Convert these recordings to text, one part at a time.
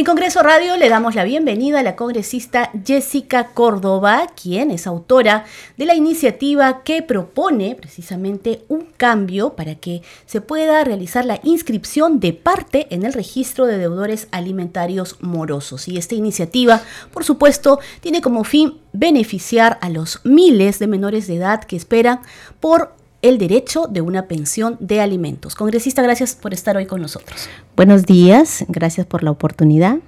En Congreso Radio le damos la bienvenida a la congresista Jessica Córdoba, quien es autora de la iniciativa que propone precisamente un cambio para que se pueda realizar la inscripción de parte en el registro de deudores alimentarios morosos. Y esta iniciativa, por supuesto, tiene como fin beneficiar a los miles de menores de edad que esperan por el derecho de una pensión de alimentos. Congresista, gracias por estar hoy con nosotros. Buenos días, gracias por la oportunidad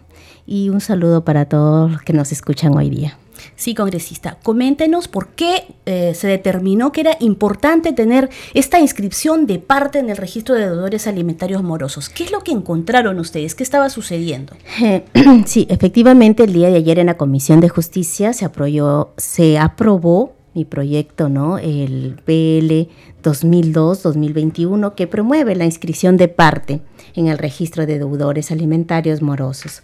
y un saludo para todos los que nos escuchan hoy día. Sí, congresista, coméntenos por qué eh, se determinó que era importante tener esta inscripción de parte en el registro de deudores alimentarios morosos. ¿Qué es lo que encontraron ustedes? ¿Qué estaba sucediendo? Sí, efectivamente, el día de ayer en la Comisión de Justicia se, se aprobó mi proyecto, ¿no? El PL 2002-2021 que promueve la inscripción de parte en el registro de deudores alimentarios morosos.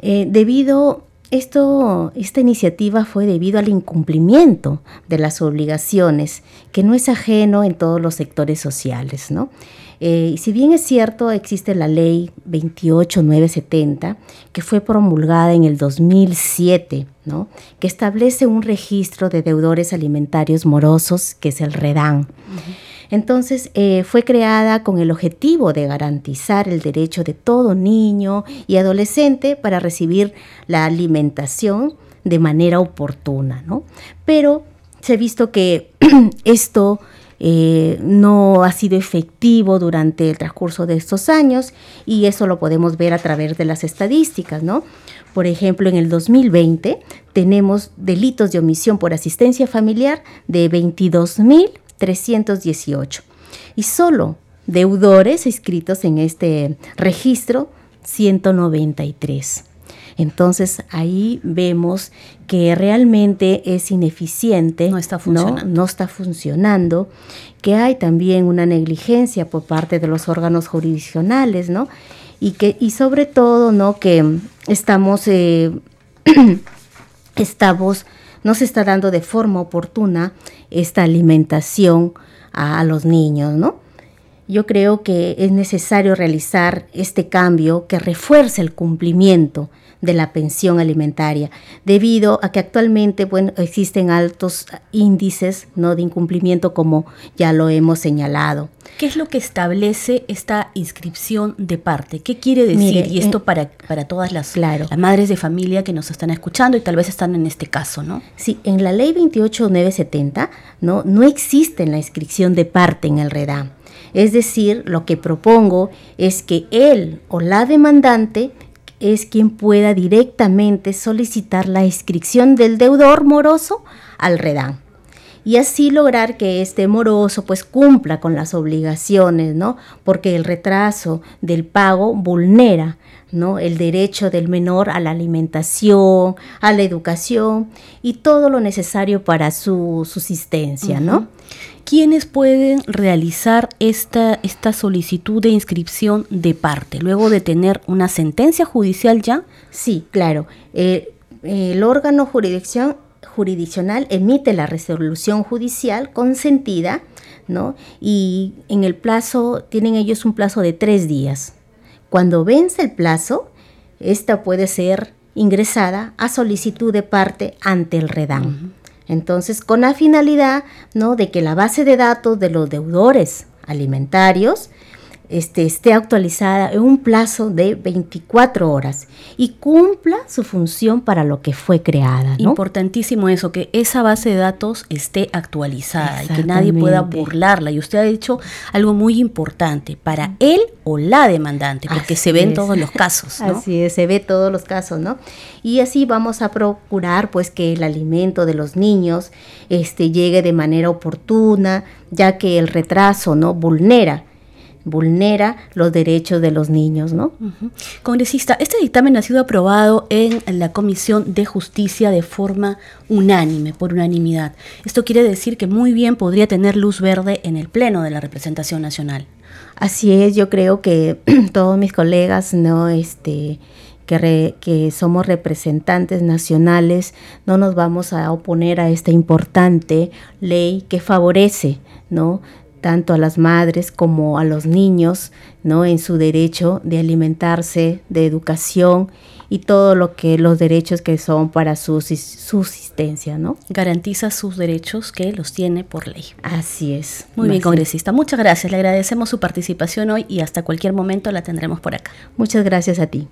Eh, debido esto, esta iniciativa fue debido al incumplimiento de las obligaciones, que no es ajeno en todos los sectores sociales, ¿no? Eh, si bien es cierto, existe la ley 28970, que fue promulgada en el 2007, ¿no? que establece un registro de deudores alimentarios morosos, que es el REDAN. Entonces, eh, fue creada con el objetivo de garantizar el derecho de todo niño y adolescente para recibir la alimentación de manera oportuna, ¿no? Pero se ha visto que esto eh, no ha sido efectivo durante el transcurso de estos años y eso lo podemos ver a través de las estadísticas, ¿no? Por ejemplo, en el 2020 tenemos delitos de omisión por asistencia familiar de 22.318 y solo deudores inscritos en este registro 193. Entonces ahí vemos que realmente es ineficiente, no está funcionando, ¿no? está funcionando que hay también una negligencia por parte de los órganos jurisdiccionales, ¿no? Y que y sobre todo, ¿no? Que estamos eh, estamos no se está dando de forma oportuna esta alimentación a, los niños, ¿no? Yo creo que es necesario realizar este cambio que refuerce el cumplimiento de la pensión alimentaria, debido a que actualmente bueno, existen altos índices ¿no? de incumplimiento como ya lo hemos señalado. ¿Qué es lo que establece esta inscripción de parte? ¿Qué quiere decir? y esto para, para todas las, las, madres de familia que nos están escuchando y tal vez están en este caso, ¿no? Sí, en la ley 28970 no, no existe la inscripción de parte en el REDAM. Es decir, lo que propongo es que él o la demandante es quien pueda directamente solicitar la inscripción del deudor moroso al REDAN y así lograr que este moroso pues cumpla con las obligaciones, ¿no? Porque el retraso del pago vulnera, ¿no? El derecho del menor a la alimentación, a la educación y todo lo necesario para su subsistencia, ¿no? ¿Quiénes pueden realizar esta, esta solicitud de inscripción de parte luego de tener una sentencia judicial ya? Sí, claro. Eh, el órgano jurisdicción, jurisdiccional emite la resolución judicial consentida, ¿no? Y en el plazo, tienen ellos un plazo de tres días. Cuando vence el plazo, esta puede ser ingresada a solicitud de parte ante el REDAM. Entonces, con la finalidad ¿no? de que la base de datos de los deudores alimentarios este, esté actualizada en un plazo de 24 horas y cumpla su función para lo que fue creada. Importantísimo eso, que esa base de datos esté actualizada y que nadie pueda burlarla. Y usted ha dicho algo muy importante, para él o la demandante, porque se ve en todos los casos. Así es, se ve todos los casos, ¿no? Y así vamos a procurar pues que el alimento de los niños este, llegue de manera oportuna, ya que el retraso no vulnera vulnera los derechos de los niños, ¿no? Congresista, este dictamen ha sido aprobado en la Comisión de Justicia de forma unánime, por unanimidad. Esto quiere decir que muy bien podría tener luz verde en el Pleno de la Representación Nacional. Así es, yo creo que todos mis colegas, ¿no? Este, que, que, somos representantes nacionales, no nos vamos a oponer a esta importante ley que favorece, ¿no? Tanto a las madres como a los niños, ¿no? En su derecho de alimentarse, de educación y todo lo que los derechos que son para su subsistencia, ¿no? Garantiza sus derechos que los tiene por ley. Así es. Muy bien, congresista. Muchas gracias. Le agradecemos su participación hoy y hasta cualquier momento la tendremos por acá. Muchas gracias a ti.